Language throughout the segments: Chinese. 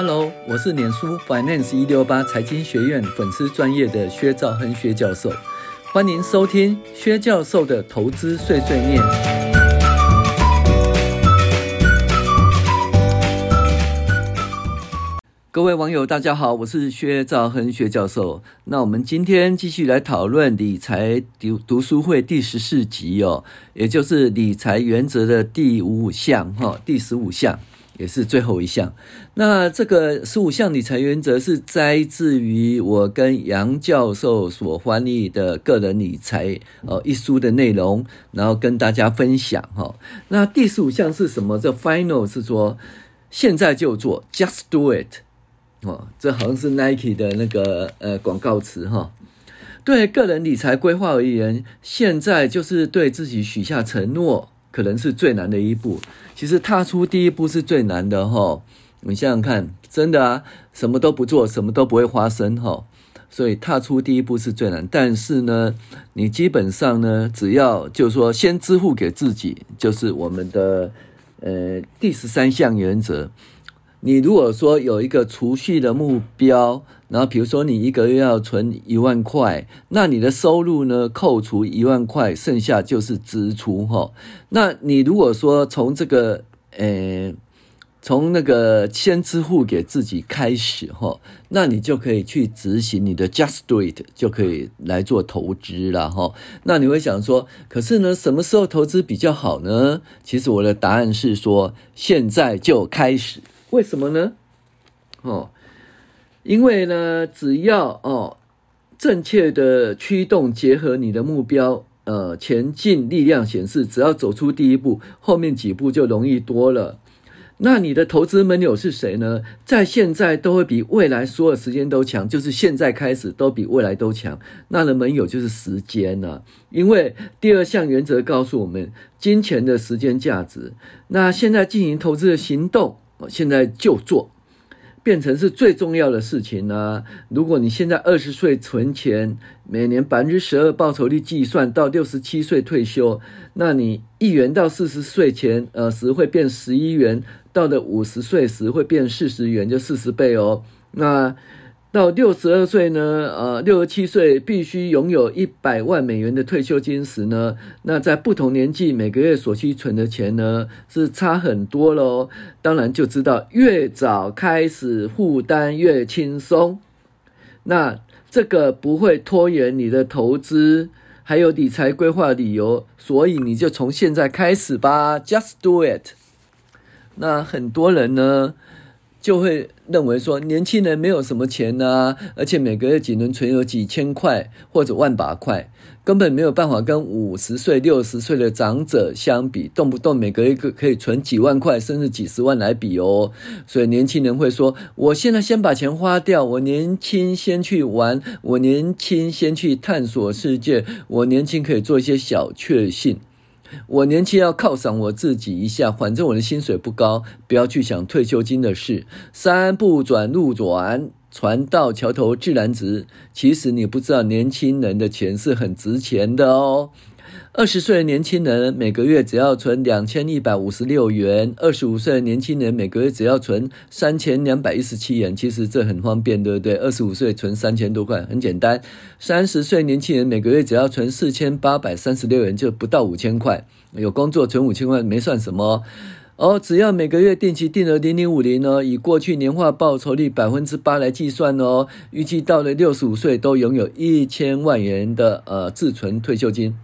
Hello，我是脸书 Finance 一六八财经学院粉丝专业的薛兆亨薛教授，欢迎收听薛教授的投资碎碎念。各位网友，大家好，我是薛兆亨薛教授。那我们今天继续来讨论理财读读书会第十四集哦，也就是理财原则的第五项哈，第十五项。也是最后一项。那这个十五项理财原则是摘自于我跟杨教授所翻译的个人理财呃一书的内容，然后跟大家分享哈。那第十五项是什么？这 final 是说现在就做，just do it 哦。这好像是 Nike 的那个呃广告词哈。对个人理财规划而言，现在就是对自己许下承诺。可能是最难的一步。其实踏出第一步是最难的哈。你想想看，真的啊，什么都不做，什么都不会发生哈。所以踏出第一步是最难。但是呢，你基本上呢，只要就是说先支付给自己，就是我们的呃第十三项原则。你如果说有一个储蓄的目标，然后比如说你一个月要存一万块，那你的收入呢，扣除一万块，剩下就是支出哈。那你如果说从这个呃，从那个先支付给自己开始哈，那你就可以去执行你的 Just Do It，就可以来做投资了哈。那你会想说，可是呢，什么时候投资比较好呢？其实我的答案是说，现在就开始。为什么呢？哦，因为呢，只要哦正确的驱动结合你的目标，呃，前进力量显示，只要走出第一步，后面几步就容易多了。那你的投资盟友是谁呢？在现在都会比未来所有时间都强，就是现在开始都比未来都强。那的盟友就是时间了，因为第二项原则告诉我们，金钱的时间价值。那现在进行投资的行动。现在就做，变成是最重要的事情呢、如果你现在二十岁存钱，每年百分之十二报酬率计算到六十七岁退休，那你一元到四十岁前呃时会变十一元，到的五十岁时会变四十元，就四十倍哦。那到六十二岁呢，呃，六十七岁必须拥有一百万美元的退休金时呢，那在不同年纪每个月所需存的钱呢是差很多喽。当然就知道越早开始负担越轻松，那这个不会拖延你的投资还有理财规划理由，所以你就从现在开始吧，Just do it。那很多人呢，就会认为说，年轻人没有什么钱啊，而且每个月只能存有几千块或者万把块，根本没有办法跟五十岁、六十岁的长者相比，动不动每个月可以存几万块甚至几十万来比哦。所以年轻人会说，我现在先把钱花掉，我年轻先去玩，我年轻先去探索世界，我年轻可以做一些小确幸。我年轻要犒赏我自己一下，反正我的薪水不高，不要去想退休金的事。山不转路转，船到桥头自然直。其实你不知道，年轻人的钱是很值钱的哦。二十岁的年轻人每个月只要存两千一百五十六元，二十五岁的年轻人每个月只要存三千两百一十七元。其实这很方便，对不对？二十五岁存三千多块，很简单。三十岁年轻人每个月只要存四千八百三十六元，就不到五千块。有工作存五千块没算什么哦，只要每个月定期定额零零五零呢，以过去年化报酬率百分之八来计算哦，预计到了六十五岁都拥有一千万元的呃自存退休金。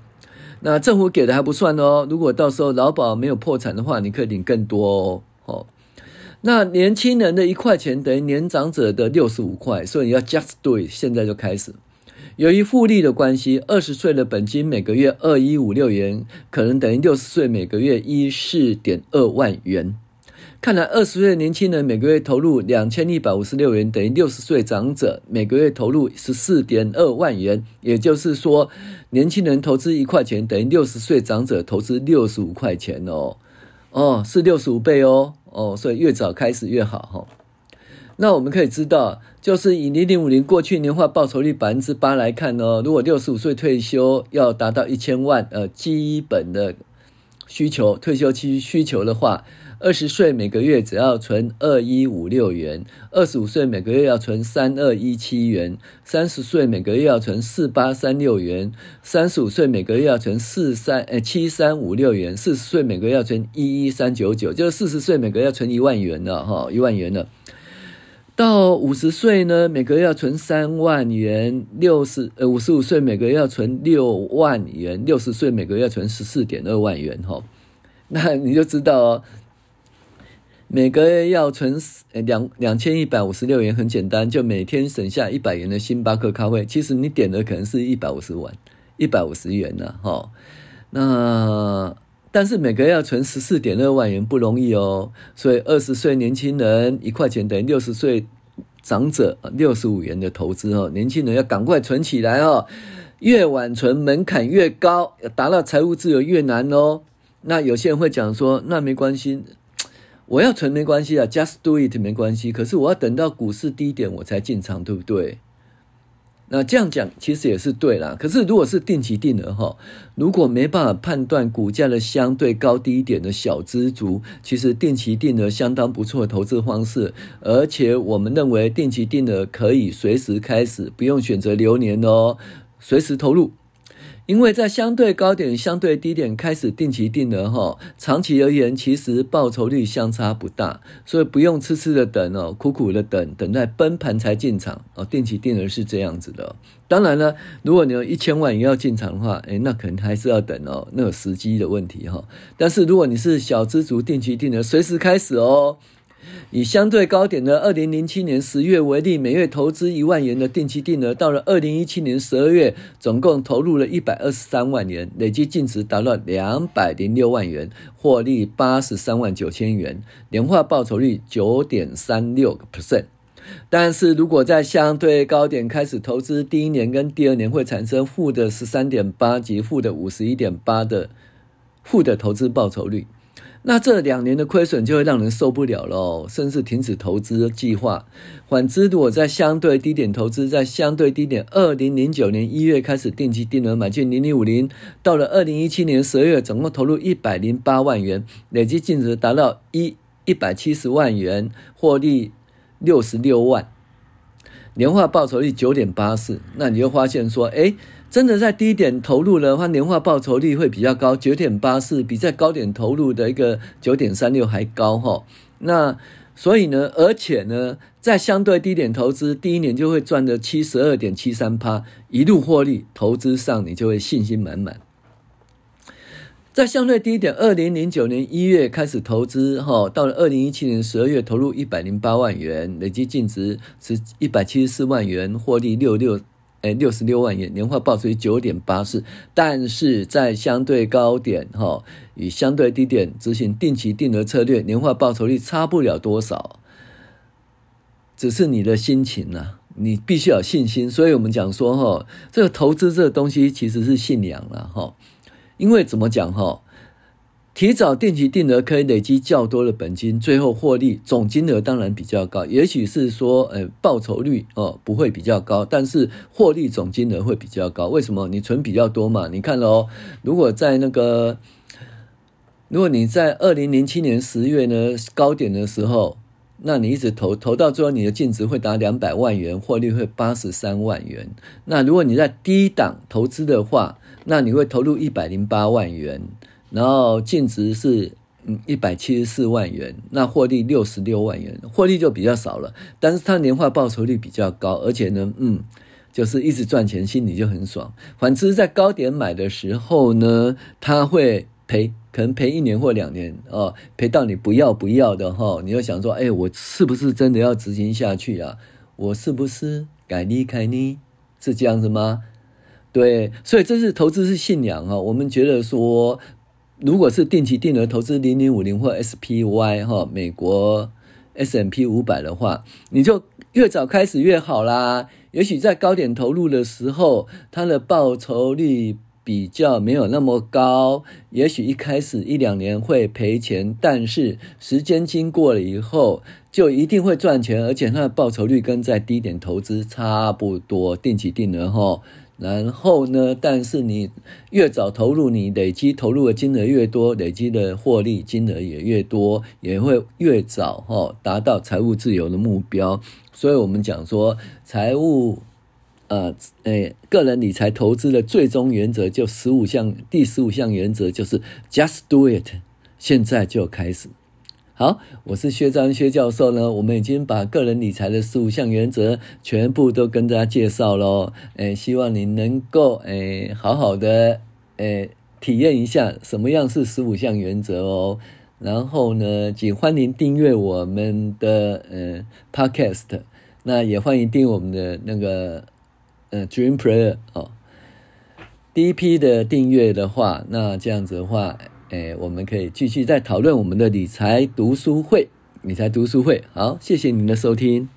那政府给的还不算哦，如果到时候劳保没有破产的话，你可以领更多哦。哦，那年轻人的一块钱等于年长者的六十五块，所以你要 just do it，现在就开始。由于复利的关系，二十岁的本金每个月二一五六元，可能等于六十岁每个月一四点二万元。看来二十岁的年轻人每个月投入两千一百五十六元，等于六十岁长者每个月投入十四点二万元。也就是说，年轻人投资一块钱，等于六十岁长者投资六十五块钱哦。哦，是六十五倍哦。哦，所以越早开始越好哈。那我们可以知道，就是以零零五零过去年化报酬率百分之八来看呢，如果六十五岁退休要达到一千万呃基本的需求退休期需求的话。二十岁每个月只要存二一五六元，二十五岁每个月要存三二一七元，三十岁每个月要存四八三六元，三十五岁每个月要存四三呃七三五六元，四十岁每个月要存一一三九九，就是四十岁每个月要存一万元了哈，一万元了。到五十岁呢，每个月要存三万元；六十呃五十五岁每个月要存六万元；六十岁每个月要存十四点二万元。哈，那你就知道哦，每个月要存两两千一百五十六元，很简单，就每天省下一百元的星巴克咖啡。其实你点的可能是一百五十万，一百五十元呢。哈，那。但是每个月要存十四点二万元不容易哦，所以二十岁年轻人一块钱等于六十岁长者六十五元的投资哦，年轻人要赶快存起来哦，越晚存门槛越高，要达到财务自由越难哦。那有些人会讲说，那没关系，我要存没关系啊，just do it 没关系，可是我要等到股市低点我才进场，对不对？那这样讲其实也是对啦，可是如果是定期定额哈，如果没办法判断股价的相对高低点的小资族，其实定期定额相当不错的投资方式，而且我们认为定期定额可以随时开始，不用选择流年哦，随时投入。因为在相对高点、相对低点开始定期定额哈，长期而言其实报酬率相差不大，所以不用痴痴的等哦，苦苦的等，等待崩盘才进场哦。定期定额是这样子的。当然了，如果你有一千万也要进场的话，诶，那可能还是要等哦，那个时机的问题哈。但是如果你是小资族，定期定额随时开始哦。以相对高点的二零零七年十月为例，每月投资一万元的定期定额，到了二零一七年十二月，总共投入了一百二十三万元，累计净值达到两百零六万元，获利八十三万九千元，年化报酬率九点三六个 percent。但是如果在相对高点开始投资，第一年跟第二年会产生负的十三点八及负的五十一点八的负的投资报酬率。那这两年的亏损就会让人受不了了，甚至停止投资计划。反之，如果在相对低点投资，在相对低点，二零零九年一月开始定期定额买进零零五零，到了二零一七年十二月，总共投入一百零八万元，累计净值达到一一百七十万元，获利六十六万，年化报酬率九点八四。那你就发现说，诶真的在低点投入的话，年化报酬率会比较高，九点八四，比在高点投入的一个九点三六还高哈。那所以呢，而且呢，在相对低点投资，第一年就会赚的七十二点七三趴，一路获利，投资上你就会信心满满。在相对低点，二零零九年一月开始投资哈，到了二零一七年十二月投入一百零八万元，累计净值是一百七十四万元，获利六六。哎，六十六万元，年化报酬率九点八四，但是在相对高点哈，与相对低点执行定期定额策略，年化报酬率差不了多少，只是你的心情呐、你必须有信心。所以我们讲说哈，这个投资这个东西其实是信仰了哈，因为怎么讲哈？提早定期定额可以累积较多的本金，最后获利总金额当然比较高。也许是说，呃，报酬率哦不会比较高，但是获利总金额会比较高。为什么？你存比较多嘛？你看喽，如果在那个，如果你在二零零七年十月呢高点的时候，那你一直投投到最后，你的净值会达两百万元，获利会八十三万元。那如果你在低档投资的话，那你会投入一百零八万元。然后净值是嗯一百七十四万元，那获利六十六万元，获利就比较少了，但是它年化报酬率比较高，而且呢，嗯，就是一直赚钱，心里就很爽。反之，在高点买的时候呢，它会赔，可能赔一年或两年哦，赔到你不要不要的哈、你就想说，哎，我是不是真的要执行下去啊？我是不是该离开你？是这样子吗？对，所以这是投资是信仰啊、哦，我们觉得说。如果是定期定额投资零零五零或 SPY 哈，美国 S&P 五百的话，你就越早开始越好啦。也许在高点投入的时候，它的报酬率比较没有那么高，也许一开始一两年会赔钱，但是时间经过了以后，就一定会赚钱，而且它的报酬率跟在低点投资差不多，定期定额哈。然后呢，但是你越早投入，你累积投入的金额越多，累积的获利金额也越多，也会越早哈达到财务自由的目标。所以我们讲说，财务呃诶个人理财投资的最终原则就十五项，第十五项原则就是 Just do it，现在就开始。好，我是薛章薛教授呢。我们已经把个人理财的十五项原则全部都跟大家介绍喽。诶，希望你能够诶好好的诶体验一下什么样是十五项原则哦。然后呢，请欢迎订阅我们的呃 Podcast，那也欢迎订我们的那个呃 Dream Player 哦。第一批的订阅的话，那这样子的话。哎，我们可以继续再讨论我们的理财读书会，理财读书会。好，谢谢您的收听。